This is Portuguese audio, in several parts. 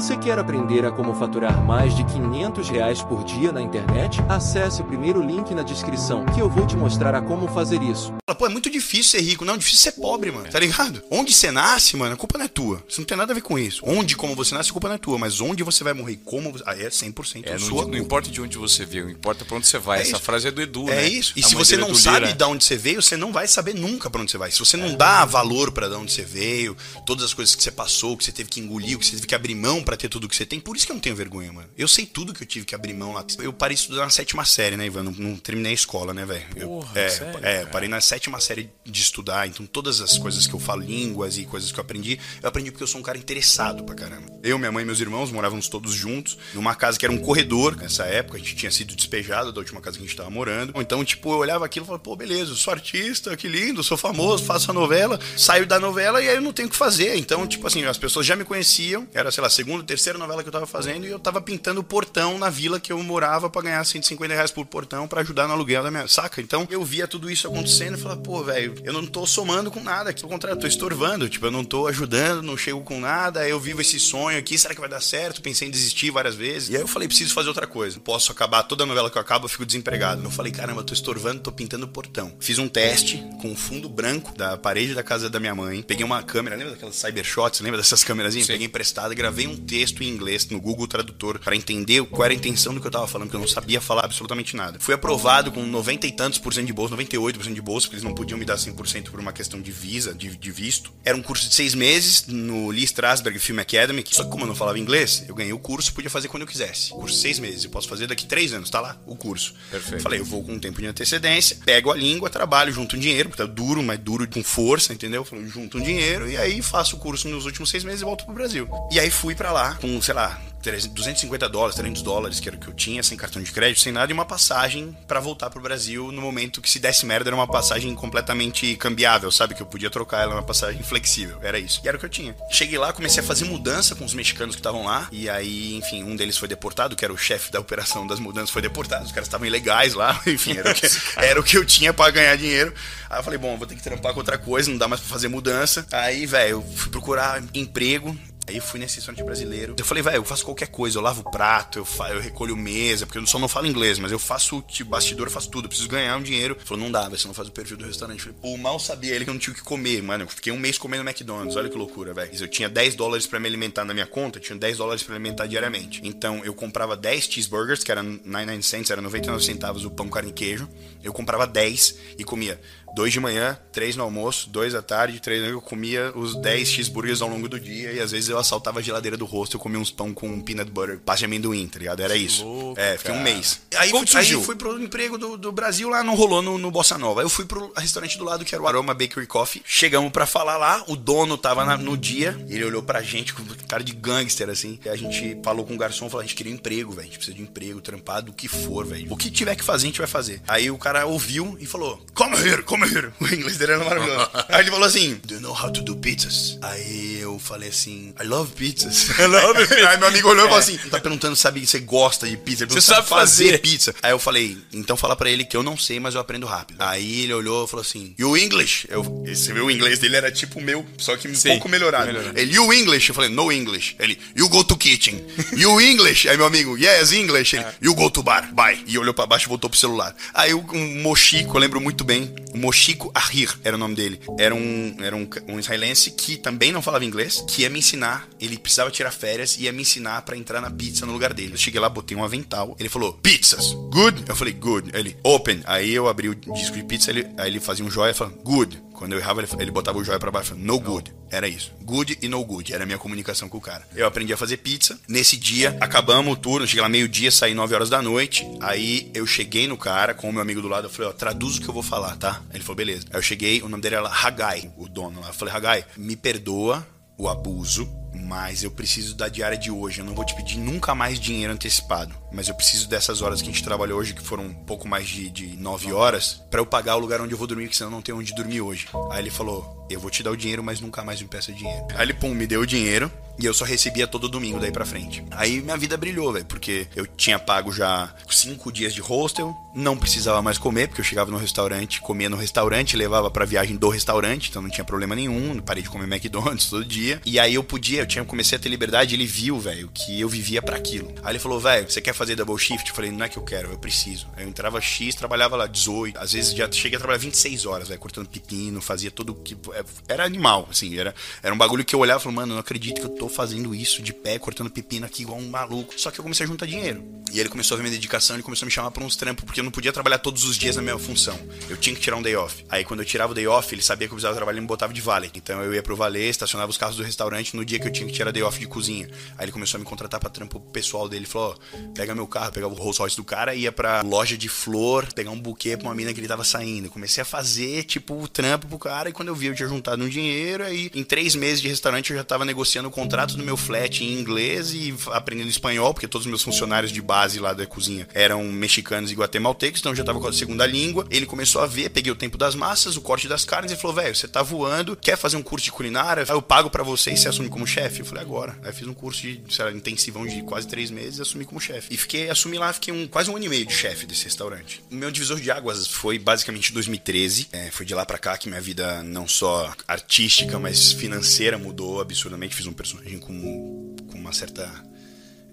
Você quer aprender a como faturar mais de 500 reais por dia na internet? Acesse o primeiro link na descrição que eu vou te mostrar a como fazer isso. Pô, é muito difícil ser rico. Não, é difícil ser pobre, mano. Tá ligado? Onde você nasce, mano, a culpa não é tua. Você não tem nada a ver com isso. Onde, como você nasce, a culpa não é tua. Mas onde você vai morrer, como você... Aí é 100% É, sua não, não importa de onde você veio, importa pra onde você vai. É Essa isso. frase é do Edu, É né? isso. E A se você é não sabe Lira. de onde você veio, você não vai saber nunca pra onde você vai. Se você não dá valor pra de onde você veio, todas as coisas que você passou, que você teve que engolir, que você teve que abrir mão pra ter tudo que você tem, por isso que eu não tenho vergonha, mano. Eu sei tudo que eu tive que abrir mão lá. Eu parei de estudar na sétima série, né, Ivan? Não, não terminei a escola, né, velho? Eu- Porra, É, sério, é parei na sétima série de estudar, então todas as coisas que eu falo, línguas e coisas que eu aprendi, eu aprendi porque eu sou um cara interessado pra caramba. Eu, minha mãe e meus irmãos morávamos todos juntos, numa casa que era um corredor, nessa época, a gente tinha sido despejado da última casa que a gente tava morando. Então, tipo, eu olhava aquilo e falava, pô, beleza, eu sou artista, que lindo, sou famoso, faço a novela, saio da novela e aí eu não tenho o que fazer. Então, tipo assim, as pessoas já me conheciam, era, sei lá, a segunda, terceira novela que eu tava fazendo e eu tava pintando o portão na vila que eu morava pra ganhar 150 reais por portão pra ajudar no aluguel da minha. Saca? Então eu via tudo isso acontecendo e falava, pô, velho, eu não tô somando com nada aqui. Pelo contrário, eu tô estorvando. Tipo, eu não tô ajudando, não chego com nada. Eu vivo esse sonho aqui, será que vai dar certo? Pensei em desistir várias vezes. E aí eu falei, preciso fazer outra coisa. Não posso acabar toda a novela que eu acabo, eu fico desempregado. Eu falei, caramba, eu tô estorvando, tô pintando o portão. Fiz um teste com o fundo branco da parede da casa da minha mãe. Peguei uma câmera, lembra daquelas cybershots? Lembra dessas câmerazinhas? Peguei emprestado, gravei um texto em inglês no Google Tradutor pra entender qual era a intenção do que eu tava falando, porque eu não sabia falar absolutamente nada. Fui aprovado com 90 e tantos por cento de bolsa, 98% de bolsa, porque eles não podiam me dar 100% por uma questão de visa, de, de visto. Era um curso de seis meses no Lee Strasberg Film Academy, só que como eu não falava inglês, eu ganhei o curso, podia fazer quando eu quisesse. Curso de seis meses, eu posso fazer daqui três anos, tá lá o curso. Perfeito. Falei, eu vou com um tempo de antecedência, pego a língua, trabalho, junto um dinheiro, porque tá duro, mas duro com força, entendeu? Falei, junto um dinheiro e aí faço o curso nos últimos seis meses e volto pro Brasil. E aí fui pra lá com, sei lá, 300, 250 dólares, 300 dólares, que era o que eu tinha, sem cartão de crédito, sem nada, e uma passagem pra voltar pro Brasil no momento que se desse merda era uma passagem completamente cambiável, sabe? Que eu podia trocar ela uma passagem flexível, era isso. E era o que eu tinha. Cheguei lá, comecei a fazer mudança com os mexicanos que estavam lá, e aí, enfim, um deles foi deportado, que era o chefe da operação das mudanças, foi deportado, os caras estavam ilegais lá, enfim, era o que, era o que eu tinha pra ganhar dinheiro. Aí eu falei, bom, vou ter que trampar com outra coisa, não dá mais pra fazer mudança. Aí, velho, eu fui procurar emprego, Aí eu fui nesse restaurante brasileiro. Eu falei, velho, eu faço qualquer coisa. Eu lavo prato, eu, fa eu recolho mesa, porque eu só não falo inglês, mas eu faço tipo, bastidor, eu faço tudo. Eu preciso ganhar um dinheiro. Ele falou, não dá, você não faz o perfil do restaurante. Eu falei, pô, mal sabia ele que eu não tinha o que comer, mano. Eu fiquei um mês comendo McDonald's. Olha que loucura, velho. Eu tinha 10 dólares pra me alimentar na minha conta, eu tinha 10 dólares me alimentar diariamente. Então eu comprava 10 cheeseburgers, que era 99 cents, era 99 centavos o pão, carne e queijo. Eu comprava 10 e comia dois de manhã, três no almoço, dois à tarde, três eu comia os 10 cheeseburgers ao longo do dia e às vezes eu assaltava a geladeira do rosto eu comia uns pão com peanut butter, pasta de amendoim, tá ligado? Era isso. louco, é, fiquei um cara. mês. Aí, Como fui, aí surgiu? fui pro emprego do, do Brasil lá, não rolou no, no Bossa Nova. Aí eu fui pro restaurante do lado que era o Aroma Bakery Coffee. Chegamos pra falar lá, o dono tava na- no dia, ele olhou pra gente com cara de gangster assim. E a gente falou com o garçom, falou: a gente queria emprego, velho. A gente precisa de emprego, trampado, o que for, velho. O que tiver que fazer, a gente vai fazer. Aí o cara ouviu e falou: Come here, come O inglês dele era maravilhoso. Aí ele falou assim: Do you know how to do pizzas? Aí eu falei assim: I love pizzas. I love Aí meu amigo olhou e falou assim: Tá perguntando, sabe, você gosta de pizza? Você sabe fazer. pizza. Aí eu falei, então fala pra ele que eu não sei, mas eu aprendo rápido. Aí ele olhou e falou assim, you English? Eu, você viu o inglês dele era tipo o meu, só que um Sim, pouco melhorado. melhorado. Ele, you English? Eu falei, no English. Ele, you go to kitchen. You English? Aí meu amigo, yes, English. Ele, you go to bar. Bye. E olhou pra baixo e voltou pro celular. Aí o um Mochico, eu lembro muito bem, o Mochico Ahir era o nome dele. Era um, era um, um israelense que também não falava inglês, que ia me ensinar, ele precisava tirar férias e ia me ensinar pra entrar na pizza no lugar dele. Eu cheguei lá, botei um avental, ele falou, pizzas, good? Eu falei, good. Ele, open. Aí eu abri o disco de pizza, ele, aí ele fazia um joia falava, good. Quando eu errava, ele, ele botava o joia pra baixo, no good. Era isso. Good e no good. Era a minha comunicação com o cara. Eu aprendi a fazer pizza. Nesse dia, acabamos o turno. Cheguei lá meio-dia, saí 9 horas da noite. Aí eu cheguei no cara com o meu amigo do lado. Eu falei, ó, traduz o que eu vou falar, tá? Ele falou, beleza. Aí eu cheguei, o nome dele era Hagai, o dono lá. Eu falei, Hagai, me perdoa o abuso, mas eu preciso da diária de hoje. Eu não vou te pedir nunca mais dinheiro antecipado. Mas eu preciso dessas horas que a gente trabalhou hoje, que foram um pouco mais de, de 9 horas, pra eu pagar o lugar onde eu vou dormir, que senão eu não tenho onde dormir hoje. Aí ele falou: Eu vou te dar o dinheiro, mas nunca mais me peça dinheiro. Aí ele, pum, me deu o dinheiro. E eu só recebia todo domingo daí pra frente. Aí minha vida brilhou, velho, porque eu tinha pago já cinco dias de hostel, não precisava mais comer, porque eu chegava no restaurante, comia no restaurante, levava pra viagem do restaurante, então não tinha problema nenhum, parei de comer McDonald's todo dia. E aí eu podia, eu tinha comecei a ter liberdade, ele viu, velho, que eu vivia para aquilo. Aí ele falou, velho, você quer fazer double shift? Eu falei, não é que eu quero, eu preciso. Aí eu entrava X, trabalhava lá 18, às vezes já cheguei a trabalhar 26 horas, velho, cortando pepino, fazia tudo que é, era animal, assim, era, era um bagulho que eu olhava e falava, mano, não acredito que eu tô fazendo isso de pé, cortando pepino aqui igual um maluco. Só que eu comecei a juntar dinheiro. E ele começou a ver minha dedicação, ele começou a me chamar pra uns trampos, porque eu não podia trabalhar todos os dias na mesma função. Eu tinha que tirar um day off. Aí quando eu tirava o day off, ele sabia que eu precisava trabalhar e me botava de vale. Então eu ia pro valet, estacionava os carros do restaurante no dia que eu tinha que tirar day off de cozinha. Aí ele começou a me contratar pra trampo pessoal dele. Falou: ó, pega meu carro, pegava o Rolls Royce do cara, ia pra loja de flor, pegar um buquê pra uma mina que ele tava saindo. Comecei a fazer, tipo, o trampo pro cara, e quando eu vi, eu tinha juntado um dinheiro, aí em três meses de restaurante eu já tava negociando o contrato do meu flat em inglês e aprendendo espanhol, porque todos os meus funcionários de base lá da cozinha eram mexicanos e guatemaltecos, então eu já tava com a segunda língua. Ele começou a ver, peguei o tempo das massas, o corte das carnes, e falou: velho, você tá voando, quer fazer um curso de culinária? Eu pago para você e você assume como chefe. Eu falei: agora. Aí fiz um curso de, sei lá, intensivão de quase três meses e assumi como chefe. E fiquei, assumi lá, fiquei um, quase um ano e meio de chefe desse restaurante. O meu divisor de águas foi basicamente 2013. É, foi de lá para cá que minha vida, não só artística, mas financeira, mudou absurdamente. Fiz um personagem com, com uma certa.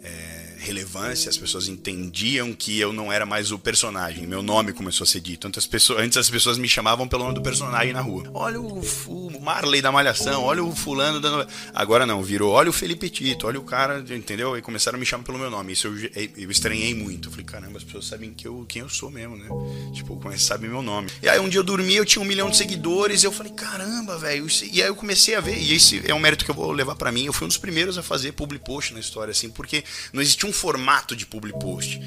É, relevância, as pessoas entendiam que eu não era mais o personagem, meu nome começou a ser dito. Antes as pessoas, antes as pessoas me chamavam pelo nome do personagem na rua. Olha o, o Marley da Malhação, olha o fulano da Agora não, virou, olha o Felipe Tito, olha o cara, entendeu? E começaram a me chamar pelo meu nome. Isso eu, eu estranhei muito. Eu falei, caramba, as pessoas sabem que eu, quem eu sou mesmo, né? Tipo, sabem meu nome. E aí um dia eu dormi, eu tinha um milhão de seguidores, eu falei, caramba, velho. E aí eu comecei a ver, e esse é um mérito que eu vou levar para mim. Eu fui um dos primeiros a fazer public post na história, assim, porque não existia um formato de public post.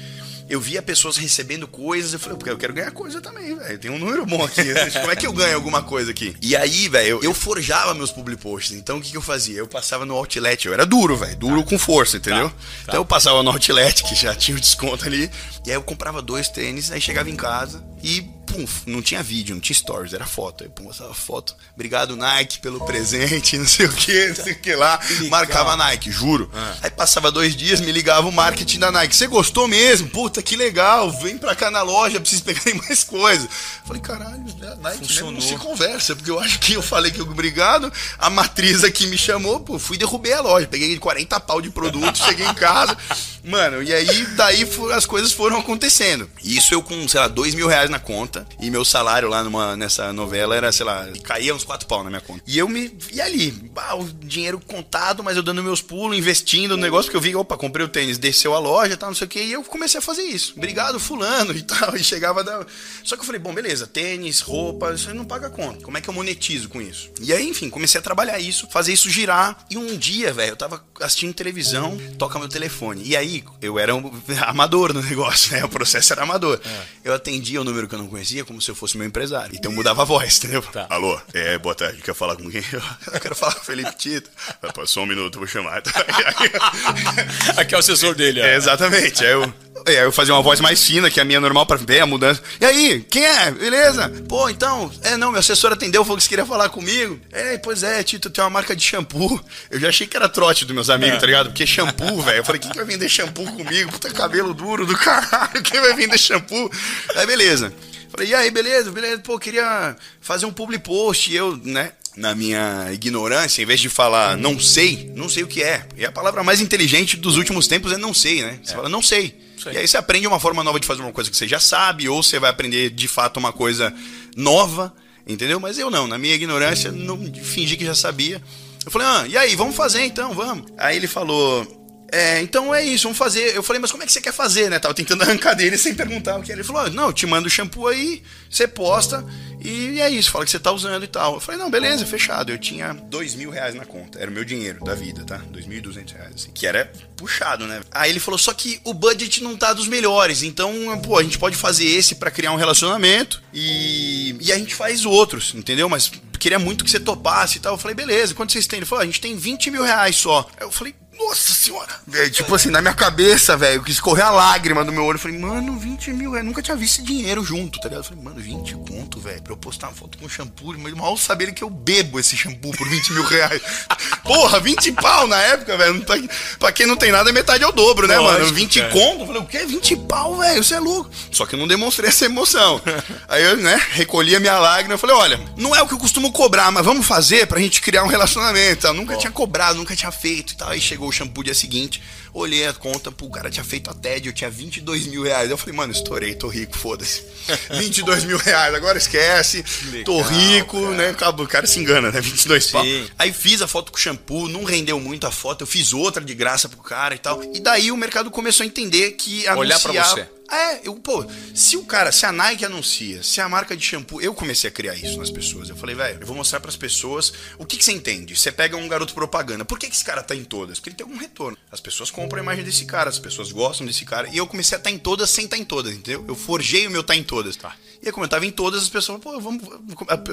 Eu via pessoas recebendo coisas, eu falei, porque eu quero ganhar coisa também, velho. Tem um número bom aqui. Como é que eu ganho alguma coisa aqui? E aí, velho, eu, eu, forjava meus public posts. Então o que, que eu fazia? Eu passava no outlet, eu era duro, velho, duro tá. com força, entendeu? Tá. Tá. Então eu passava no outlet, que já tinha o desconto ali, e aí eu comprava dois tênis, aí chegava em casa e pum, não tinha vídeo, não tinha stories, era foto. Aí, pum, mostrava foto. Obrigado, Nike, pelo presente, não sei o que, não sei o que lá. Marcava Nike, juro. Ah. Aí passava dois dias, me ligava o marketing da Nike. Você gostou mesmo? Puta, que legal. Vem pra cá na loja, preciso pegar mais coisa. Falei, caralho, né, Nike Funcionou. não se conversa, porque eu acho que eu falei que obrigado. A matriz aqui me chamou, pô, fui derrubei a loja. Peguei 40 pau de produto, cheguei em casa. Mano, e aí daí as coisas foram acontecendo. Isso eu com, sei lá, dois mil reais na conta. E meu salário lá numa, nessa novela era, sei lá, caía uns quatro pau na minha conta. E eu me. E ali, bah, o dinheiro contado, mas eu dando meus pulos, investindo no negócio, que eu vi, opa, comprei o tênis, desceu a loja, tal, não sei o que. E eu comecei a fazer isso. Obrigado, fulano e tal. E chegava da. Só que eu falei, bom, beleza, tênis, roupa, isso aí não paga conta. Como é que eu monetizo com isso? E aí, enfim, comecei a trabalhar isso, fazer isso girar. E um dia, velho, eu tava assistindo televisão, toca meu telefone. E aí, eu era um amador no negócio, né? O processo era amador. É. Eu atendia o número que eu não conhecia como se eu fosse meu empresário. Então eu mudava a voz, entendeu? Tá. Alô, é, boa tarde, quer falar com quem? Eu quero falar com o Felipe Tito. Passou um minuto, vou chamar. Aqui é o assessor dele, ó. É, exatamente. Aí eu. Aí eu fazia uma voz mais fina que a minha normal para ver a mudança. E aí, quem é? Beleza? Pô, então, é não, meu assessor atendeu, falou que você queria falar comigo. É, pois é, Tito, tem uma marca de shampoo. Eu já achei que era trote dos meus amigos, é. tá ligado? Porque shampoo, velho. Eu falei, quem que vai vender shampoo comigo? Puta cabelo duro do caralho, quem vai vender shampoo? Aí beleza. Falei, e aí, beleza, beleza, pô, queria fazer um public post. E eu, né, na minha ignorância, em vez de falar não sei, não sei o que é. E a palavra mais inteligente dos últimos tempos é não sei, né? Você é. fala não sei. sei. E aí você aprende uma forma nova de fazer uma coisa que você já sabe, ou você vai aprender de fato uma coisa nova, entendeu? Mas eu não, na minha ignorância, não fingi que já sabia. Eu falei, ah, e aí, vamos fazer então, vamos. Aí ele falou, é, então é isso, vamos fazer. Eu falei, mas como é que você quer fazer, né? Tava tentando arrancar dele sem perguntar o que era. Ele falou, não, eu te mando o shampoo aí, você posta e é isso, fala que você tá usando e tal. Eu falei, não, beleza, fechado. Eu tinha dois mil reais na conta, era o meu dinheiro da vida, tá? Dois mil e duzentos reais, assim, que era puxado, né? Aí ele falou, só que o budget não tá dos melhores, então, pô, a gente pode fazer esse para criar um relacionamento e, e a gente faz outros, entendeu? Mas queria muito que você topasse e tal. Eu falei, beleza, quanto vocês têm? Ele falou, a gente tem 20 mil reais só. Eu falei, nossa senhora. Véio, tipo assim, na minha cabeça, velho, que escorreu a lágrima do meu olho. Eu falei, mano, 20 mil, eu nunca tinha visto esse dinheiro junto, tá ligado? Eu falei, mano, 20 conto, velho, pra eu postar uma foto com shampoo, mas mal saberem que eu bebo esse shampoo por 20 mil reais. Porra, 20 pau na época, velho. Pra, pra quem não tem nada, é metade é o dobro, né, Lógico, mano? 20 cara. conto. Eu falei, o quê? 20 pau, velho, você é louco. Só que eu não demonstrei essa emoção. Aí eu, né, recolhi a minha lágrima. Eu falei, olha, não é o que eu costumo cobrar, mas vamos fazer pra gente criar um relacionamento. Eu nunca tinha cobrado, nunca tinha feito e tal. Aí chegou o shampoo dia seguinte, olhei a conta, pô, o cara tinha feito a TED, eu tinha 22 mil reais. Eu falei, mano, estourei, tô rico, foda-se. 22 mil reais, agora esquece. tô Legal, rico, cara. né? O cara se engana, né? 22 pau. Sim. Aí fiz a foto com shampoo, não rendeu muito a foto, eu fiz outra de graça pro cara e tal. E daí o mercado começou a entender que Olhar pra anunciar- você. É, eu, pô, se o cara, se a Nike anuncia, se a marca de shampoo, eu comecei a criar isso nas pessoas. Eu falei, velho, eu vou mostrar pras pessoas o que, que você entende. Você pega um garoto propaganda, por que, que esse cara tá em todas? Porque ele tem algum retorno. As pessoas compram a imagem desse cara, as pessoas gostam desse cara. E eu comecei a estar em todas sem estar em todas, entendeu? Eu forjei o meu tá em todas. Tá. E eu tava em todas, as pessoas, pô, vamos.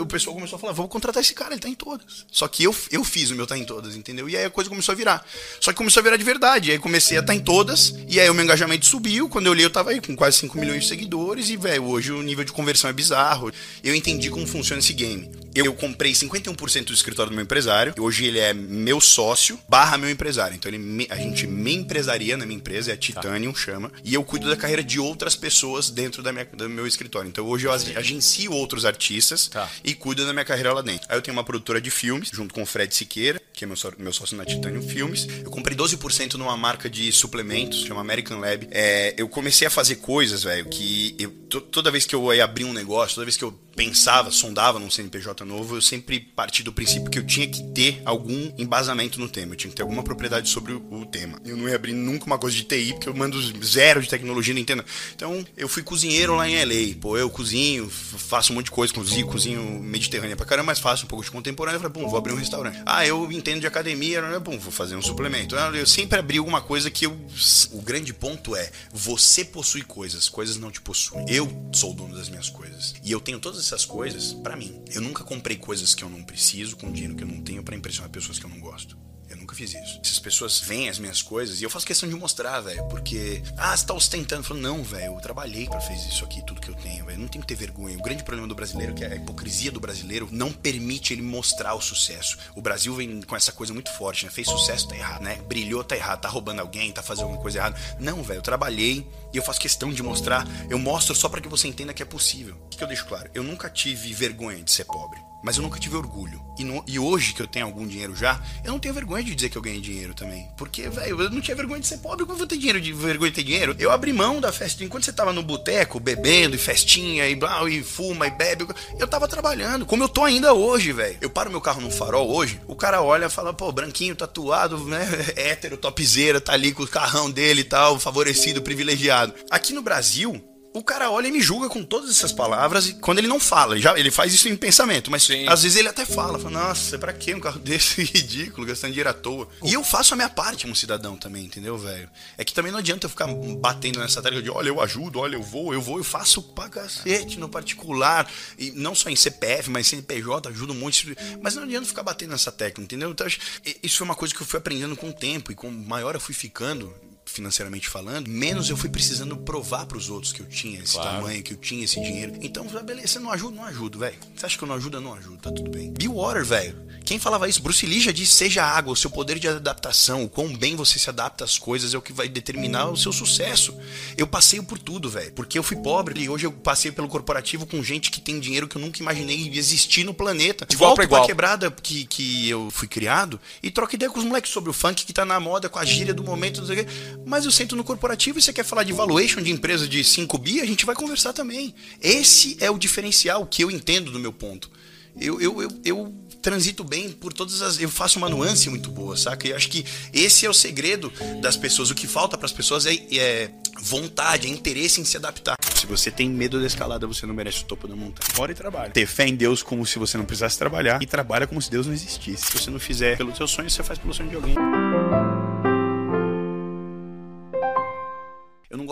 O pessoal começou a falar, vamos contratar esse cara, ele tá em todas. Só que eu, eu fiz o meu tá em todas, entendeu? E aí a coisa começou a virar. Só que começou a virar de verdade. E aí comecei a estar em todas, e aí o meu engajamento subiu. Quando eu olhei, eu tava aí com quase 5 milhões de seguidores, e, velho, hoje o nível de conversão é bizarro. Eu entendi como funciona esse game. Eu comprei 51% do escritório do meu empresário. Hoje ele é meu sócio barra meu empresário. Então ele me- a gente me empresaria na minha empresa, é a Titanium, chama. E eu cuido da carreira de outras pessoas dentro da minha, do meu escritório. Então hoje eu ag- agencio outros artistas Tá. e cuido da minha carreira lá dentro. Aí eu tenho uma produtora de filmes, junto com o Fred Siqueira, que é meu, só- meu sócio na Titanium Filmes. Eu comprei 12% numa marca de suplementos, chama American Lab. É, eu comecei a fazer coisas, velho, que eu- to- toda vez que eu ia abrir um negócio, toda vez que eu pensava, sondava num CNPJ novo, eu sempre parti do princípio que eu tinha que ter algum embasamento no tema, eu tinha que ter alguma propriedade sobre o, tema. Eu não ia abrir nunca uma coisa de TI, porque eu mando zero de tecnologia, não entendo. Então, eu fui cozinheiro lá em LA. Pô, eu cozinho, faço um monte de coisa, cozinho, cozinho mediterrânea pra caramba, mas faço um pouco de contemporâneo. Falei, pum, vou abrir um restaurante. Ah, eu entendo de academia, né? Pum, vou fazer um suplemento. Ah, Eu sempre abri alguma coisa que eu. O grande ponto é: você possui coisas, coisas não te possuem. Eu sou o dono das minhas coisas. E eu tenho todas essas coisas pra mim. Eu nunca comprei coisas que eu não preciso com dinheiro que eu não tenho pra impressionar pessoas que eu não gosto. Eu nunca fiz isso. Essas pessoas veem as minhas coisas e eu faço questão de mostrar, velho. Porque, ah, você tá ostentando. Eu falo, não, velho, eu trabalhei pra fazer isso aqui, tudo que eu tenho, velho. Não tenho que ter vergonha. O grande problema do brasileiro, que é a hipocrisia do brasileiro, não permite ele mostrar o sucesso. O Brasil vem com essa coisa muito forte, né? Fez sucesso, tá errado, né? Brilhou, tá errado. Tá roubando alguém, tá fazendo alguma coisa errada. Não, velho, eu trabalhei e eu faço questão de mostrar. Eu mostro só pra que você entenda que é possível. O que, que eu deixo claro? Eu nunca tive vergonha de ser pobre. Mas eu nunca tive orgulho. E, no- e hoje que eu tenho algum dinheiro já, eu não tenho vergonha de dizer que eu ganhei dinheiro também. Porque, velho, eu não tinha vergonha de ser pobre. Como eu vou ter dinheiro de vergonha de ter dinheiro? Eu abri mão da festa. Enquanto você tava no boteco, bebendo, e festinha, e blá, e fuma, e bebe, eu tava trabalhando. Como eu tô ainda hoje, velho. Eu paro meu carro num farol hoje, o cara olha e fala, pô, branquinho, tatuado, né? Hétero, topzeira, tá ali com o carrão dele e tal, favorecido, privilegiado. Aqui no Brasil, o cara olha e me julga com todas essas palavras e quando ele não fala, ele, já, ele faz isso em pensamento, mas Sim. às vezes ele até fala, fala, nossa, pra que um carro desse ridículo, gastando dinheiro à toa? E eu faço a minha parte como cidadão também, entendeu, velho? É que também não adianta eu ficar batendo nessa tecla de, olha, eu ajudo, olha, eu vou, eu vou, eu faço pra cacete no particular, e não só em CPF, mas CNPJ, ajuda um monte, mas não adianta ficar batendo nessa tecla, entendeu? Então, isso foi uma coisa que eu fui aprendendo com o tempo, e com maior eu fui ficando, financeiramente falando, menos eu fui precisando provar pros outros que eu tinha esse Claro. tamanho, que eu tinha esse dinheiro. Então, falei, beleza, você não ajuda, não ajudo, velho. Você acha que eu não ajudo, eu não ajudo, tá tudo bem. Bill Water, velho. Quem falava isso? Bruce Lee já disse, seja água, o seu poder de adaptação, o quão bem você se adapta às coisas é o que vai determinar o seu sucesso. Eu passei por tudo, velho. Porque eu fui pobre e hoje eu passei pelo corporativo com gente que tem dinheiro que eu nunca imaginei existir no planeta. De igual Volto pra igual. quebrada que, que eu fui criado e troco ideia com os moleques sobre o funk que tá na moda, com a gíria do momento, não sei o quê. Mas eu sento no corporativo e você quer falar de valuation de empresa de 5 bi, a gente vai conversar também. Esse é o diferencial que eu entendo do meu ponto. Eu, eu, eu, eu transito bem por todas as. Eu faço uma nuance muito boa, saca? E eu acho que esse é o segredo das pessoas. O que falta para as pessoas é, é vontade, é interesse em se adaptar. Se você tem medo da escalada, você não merece o topo da montanha. Bora e trabalha. Ter fé em Deus como se você não precisasse trabalhar e trabalha como se Deus não existisse. Se você não fizer pelo seu sonho, você faz pelo sonho de alguém.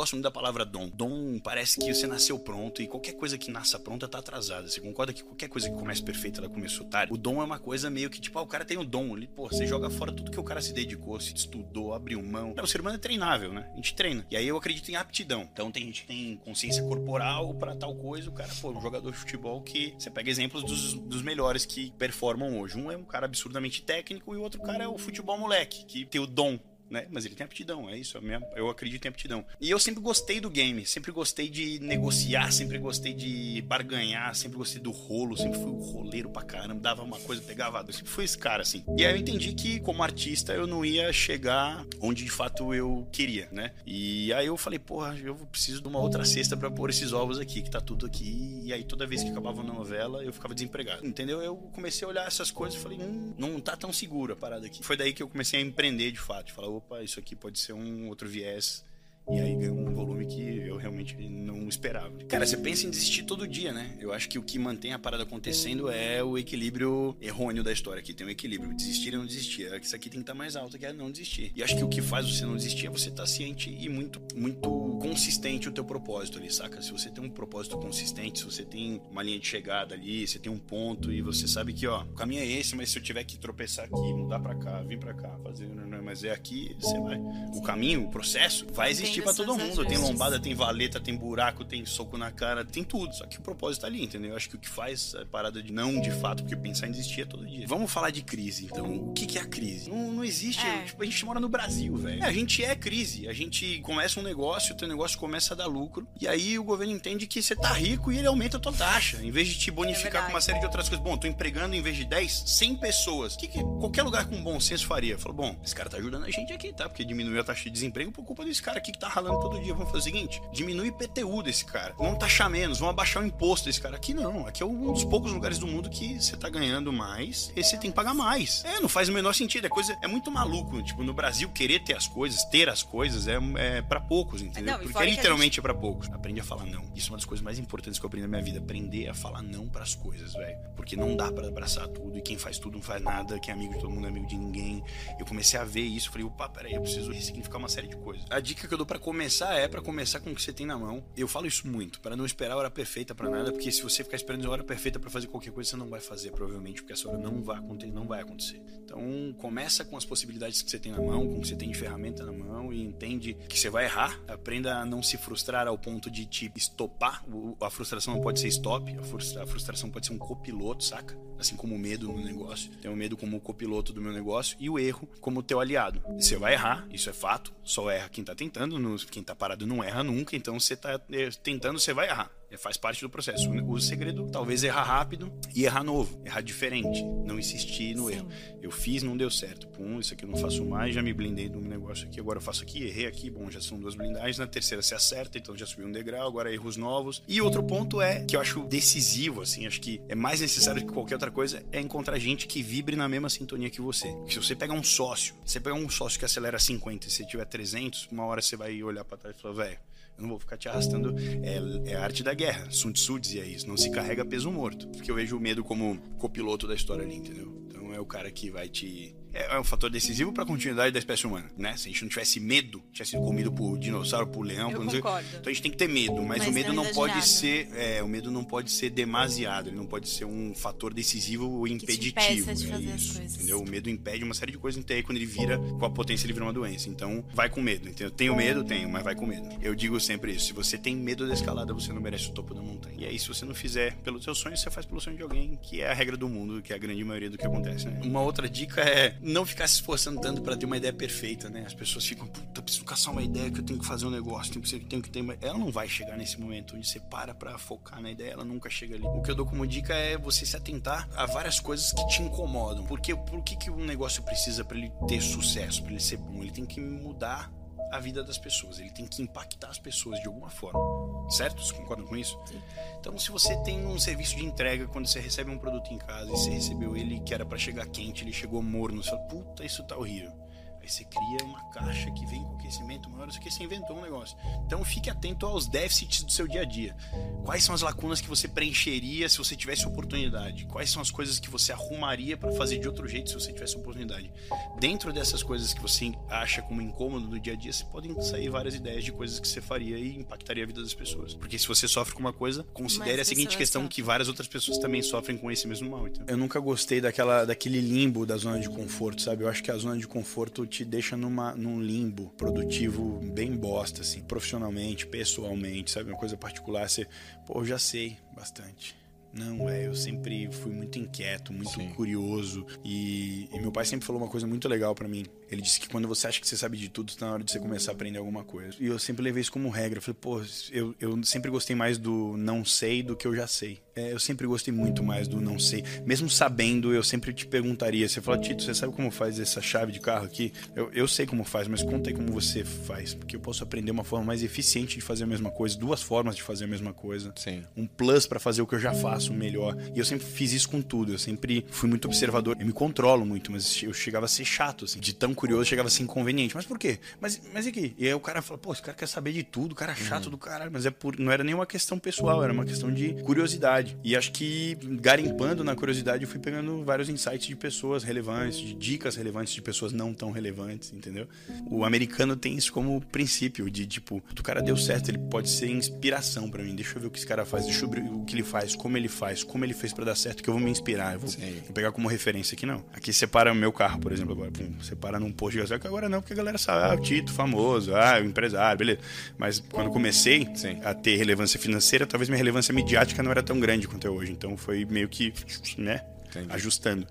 Gosto muito da palavra dom. Dom parece que você nasceu pronto e qualquer coisa que nasça pronta tá atrasada. Você concorda que qualquer coisa que comece perfeita, ela começou tarde? O dom é uma coisa meio que, tipo, ah, o cara tem o um dom. Ele, pô, você joga fora tudo que o cara se dedicou, se estudou, abriu mão. Não, o ser humano é treinável, né? A gente treina. E aí eu acredito em aptidão. Então tem gente que tem consciência corporal para tal coisa. O cara, pô, um jogador de futebol que você pega exemplos dos, dos melhores que performam hoje. Um é um cara absurdamente técnico e o outro cara é o futebol moleque, que tem o dom né? Mas ele tem aptidão, é isso. Eu acredito em aptidão. E eu sempre gostei do game, sempre gostei de negociar, sempre gostei de barganhar, sempre gostei do rolo, sempre fui o roleiro pra caramba, dava uma coisa, pegava, sempre fui esse cara assim. E aí eu entendi que como artista eu não ia chegar onde de fato eu queria, né? E aí eu falei, porra, eu preciso de uma outra cesta para pôr esses ovos aqui, que tá tudo aqui. E aí toda vez que acabava uma novela, eu ficava desempregado. Entendeu? Eu comecei a olhar essas coisas e falei, hum, não tá tão seguro a parada aqui. Foi daí que eu comecei a empreender de fato, falar, opa, isso aqui pode ser um outro viés e aí ganhou um volume que eu realmente não esperava. Cara, você pensa em desistir todo dia, né? Eu acho que o que mantém a parada acontecendo é o equilíbrio errôneo da história. Aqui tem um equilíbrio. Desistir e não desistir. É isso aqui tem que estar mais alto, que é não desistir. E acho que o que faz você não desistir é você estar ciente e muito, muito consistente o teu propósito ali, saca? Se você tem um propósito consistente, se você tem uma linha de chegada ali, você tem um ponto e você sabe que, ó, o caminho é esse, mas se eu tiver que tropeçar aqui, mudar para cá, vir para cá, fazer, mas é aqui, você vai. O caminho, o processo vai existir para todo mundo. Tem lombada, tem valeta, tem buraco, tem soco na cara, tem tudo. Só que o propósito tá ali, entendeu? Eu acho que o que faz a parada de não, de fato, porque pensar em desistir é todo dia. Vamos falar de crise, então. O que, que é a crise? Não, não existe. É. Tipo, a gente mora no Brasil, velho. É, a gente é crise. A gente começa um negócio, o teu negócio começa a dar lucro. E aí o governo entende que você tá rico e ele aumenta a tua taxa. Em vez de te bonificar é com uma série de outras coisas. Bom, tô empregando em vez de 10, 100 pessoas. O que, que qualquer lugar com bom senso faria? Falou, bom, esse cara tá ajudando a gente aqui, tá? Porque diminuiu a taxa de desemprego por culpa desse cara aqui que tá ralando todo dia. Vamos fazer o seguinte: diminui o IPTU desse cara. Vamos taxar menos, vamos abaixar o imposto desse cara. Aqui não. Aqui é um dos poucos lugares do mundo que você tá ganhando mais e você tem que pagar mais. É, não faz o menor sentido. É coisa. É muito maluco. Tipo, no Brasil, querer ter as coisas, ter as coisas, é, é para poucos, entendeu? Não, Porque é literalmente gente... é pra poucos. Aprende a falar não. Isso é uma das coisas mais importantes que eu aprendi na minha vida. Aprender a falar não para as coisas, velho. Porque não dá para abraçar tudo. E quem faz tudo não faz nada. Quem é amigo de todo mundo é amigo de ninguém. Eu comecei a ver isso. Falei, opa, peraí, eu preciso ressignificar uma série de coisas. A dica que eu dou para começar é para começar com o que você tem na mão. Eu falo isso muito, para não esperar a hora perfeita para nada, porque se você ficar esperando a hora perfeita para fazer qualquer coisa, você não vai fazer, provavelmente, porque essa hora não vai acontecer, não vai acontecer. Então, começa com as possibilidades que você tem na mão, com o que você tem de ferramenta na mão e entende que você vai errar. Aprenda a não se frustrar ao ponto de te estopar. A frustração não pode ser stop, a frustração pode ser um copiloto, saca? Assim como o medo no negócio. Tem o medo como copiloto do meu negócio e o erro como teu aliado. Você vai errar, isso é fato, só erra quem tá tentando, quem tá parado não erra nunca, então você tá eh, tentando, você vai errar. É, faz parte do processo. O segredo, talvez errar rápido e errar novo, errar diferente, não insistir no Sim. erro. Eu fiz, não deu certo. Pum, isso aqui eu não faço mais, já me blindei do negócio aqui, agora eu faço aqui, errei aqui, bom, já são duas blindagens, na terceira se acerta, então já subiu um degrau, agora erros novos. E outro ponto é, que eu acho decisivo, assim, acho que é mais necessário que qualquer outra coisa, é encontrar gente que vibre na mesma sintonia que você. Se você pegar um sócio, você pegar um sócio que acelera 50 e se tiver 300, uma hora você vai olhar para trás e falar, velho, eu não vou ficar te arrastando. É, é a arte da guerra. Sun Tzu dizia isso. Não se carrega peso morto. Porque eu vejo o medo como copiloto da história ali, entendeu? Então é o cara que vai te é, é um fator decisivo para a continuidade da espécie humana, né? Se a gente não tivesse medo, tivesse sido comido por dinossauro, por leão, por não sei, então a gente tem que ter medo, mas, mas o medo não, não pode ser, é, o medo não pode ser demasiado, ele não pode ser um fator decisivo ou impeditivo, de é isso, entendeu? O medo impede uma série de coisas, então aí quando ele vira com a potência ele vira uma doença. Então, vai com medo, entendeu? Tenho medo, tenho, mas vai com medo. Eu digo sempre isso, se você tem medo da escalada, você não merece o topo da montanha. E aí se você não fizer pelo seu sonho, você faz pelo sonho de alguém, que é a regra do mundo, que é a grande maioria do que acontece, né? Uma outra dica é não ficar se esforçando tanto para ter uma ideia perfeita, né? As pessoas ficam, puta, preciso caçar uma ideia que eu tenho que fazer um negócio, tenho que, tenho que ter. Uma... Ela não vai chegar nesse momento onde você para para focar na ideia, ela nunca chega ali. O que eu dou como dica é você se atentar a várias coisas que te incomodam. Porque por que, que um negócio precisa para ele ter sucesso, para ele ser bom? Ele tem que mudar a vida das pessoas, ele tem que impactar as pessoas de alguma forma. Certo? Vocês concordam com isso? Sim. Então, se você tem um serviço de entrega, quando você recebe um produto em casa e você recebeu ele que era para chegar quente, ele chegou morno, você fala, puta, isso tá horrível. Aí você cria uma caixa que vem com aquecimento, uma hora você inventou um negócio. Então fique atento aos déficits do seu dia a dia. Quais são as lacunas que você preencheria se você tivesse oportunidade? Quais são as coisas que você arrumaria para fazer de outro jeito se você tivesse oportunidade? Dentro dessas coisas que você acha como incômodo do dia a dia, você podem sair várias ideias de coisas que você faria e impactaria a vida das pessoas. Porque se você sofre com uma coisa, considere Mais a seguinte questão sofrem. que várias outras pessoas também sofrem com esse mesmo mal. Então. Eu nunca gostei daquela, daquele limbo da zona de conforto, sabe? Eu acho que a zona de conforto te deixa numa, num limbo produtivo bem bosta, assim, profissionalmente, pessoalmente, sabe? Uma coisa particular, você, pô, eu já sei bastante. Não, é, eu sempre fui muito inquieto, muito Sim. curioso. E, e meu pai sempre falou uma coisa muito legal pra mim. Ele disse que quando você acha que você sabe de tudo, tá na hora de você começar a aprender alguma coisa. E eu sempre levei isso como regra. Eu falei, pô, eu, eu sempre gostei mais do não sei do que eu já sei. É, eu sempre gostei muito mais do não sei. Mesmo sabendo, eu sempre te perguntaria. Você fala, Tito, você sabe como faz essa chave de carro aqui? Eu, eu sei como faz, mas conta aí como você faz. Porque eu posso aprender uma forma mais eficiente de fazer a mesma coisa, duas formas de fazer a mesma coisa Sim. um plus pra fazer o que eu já faço melhor. E eu sempre fiz isso com tudo. Eu sempre fui muito observador. Eu me controlo muito, mas eu chegava a ser chato, assim. De tão curioso, chegava a ser inconveniente. Mas por quê? Mas, mas e aqui? E aí o cara fala, pô, esse cara quer saber de tudo, o cara é chato do caralho. Mas é por, não era nenhuma questão pessoal, era uma questão de curiosidade. E acho que garimpando na curiosidade, eu fui pegando vários insights de pessoas relevantes, de dicas relevantes de pessoas não tão relevantes, entendeu? O americano tem isso como princípio de tipo, o cara deu certo, ele pode ser inspiração pra mim. Deixa eu ver o que esse cara faz, deixa eu ver o que ele faz, como ele faz, como ele fez pra dar certo, que eu vou me inspirar. Eu vou, vou pegar como referência aqui, não. Aqui separa o meu carro, por exemplo, agora. Pum, separa num posto de gasolina, que agora não, porque a galera sabe, ah, o Tito, famoso, ah, o empresário, beleza. Mas quando comecei Sim. a ter relevância financeira, talvez minha relevância midiática não era tão grande quanto é hoje. Então foi meio que, né, Entendi. ajustando.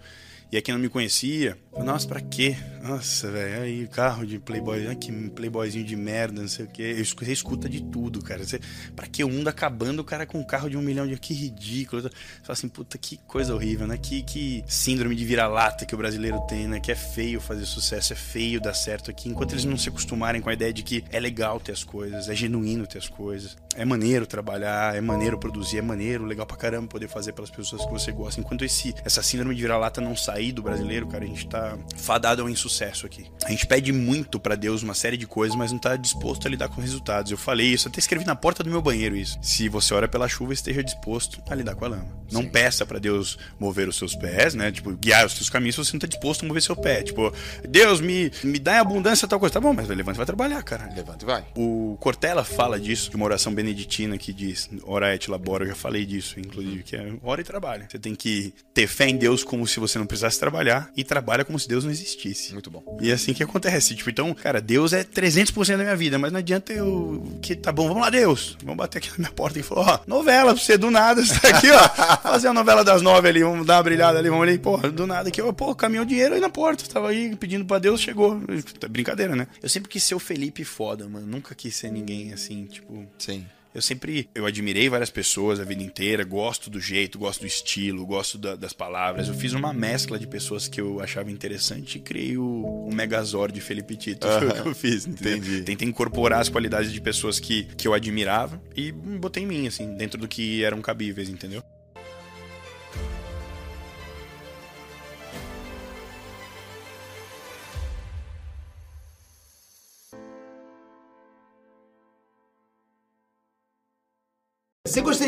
E aí quem não me conhecia, nossa, pra quê? Nossa, velho, aí carro de playboy, ai, que playboyzinho de merda, não sei o quê. Você escuta de tudo, cara. Você, pra que o mundo acabando, o cara com um carro de um milhão de... Que ridículo. Você fala assim, puta, que coisa horrível, né? Que, que síndrome de vira-lata que o brasileiro tem, né? Que é feio fazer sucesso, é feio dar certo aqui. Enquanto eles não se acostumarem com a ideia de que é legal ter as coisas, é genuíno ter as coisas, é maneiro trabalhar, é maneiro produzir, é maneiro, legal pra caramba poder fazer pelas pessoas que você gosta. Enquanto esse, essa síndrome de vira-lata não sair do brasileiro, cara, a gente tá fadado ao insucesso aqui. A gente pede muito pra Deus uma série de coisas, mas não tá disposto a lidar com resultados. Eu falei isso, até escrevi na porta do meu banheiro isso. Se você ora pela chuva, esteja disposto a lidar com a lama. Não Sim. peça pra Deus mover os seus pés, né? Tipo, guiar os seus caminhos se você não tá disposto a mover seu pé. Tipo, Deus me, me dá em abundância tal coisa. Tá bom, mas levanta e vai trabalhar, cara. Levanta e vai. O Cortella fala disso, de uma oração beneditina que diz, ora et labora, eu já falei disso, inclusive, que é ora e trabalha. Você tem que ter fé em Deus como se você não precisasse trabalhar e trabalha como se Deus não existisse. Muito bom. E é assim que acontece. Tipo, então, cara, Deus é 300% da minha vida, mas não adianta eu. Que tá bom, vamos lá, Deus. Vamos bater aqui na minha porta e falar: ó, novela pra você do nada, você tá aqui, ó. Fazer a novela das nove ali, vamos dar uma brilhada ali, vamos ali, porra, do nada aqui, ó, pô, caminhou dinheiro aí na porta. Tava aí pedindo pra Deus, chegou. Brincadeira, né? Eu sempre quis ser o Felipe foda, mano. Nunca quis ser ninguém assim, tipo. Sim. Eu sempre eu admirei várias pessoas a vida inteira, gosto do jeito, gosto do estilo, gosto da- das palavras. Eu fiz uma mescla de pessoas que eu achava interessante e criei o, o Megazord de Felipe Tito. Foi o que eu fiz, entendeu? Entendi. Tentei incorporar as qualidades de pessoas que, que eu admirava e botei em mim, assim, dentro do que eram cabíveis, entendeu?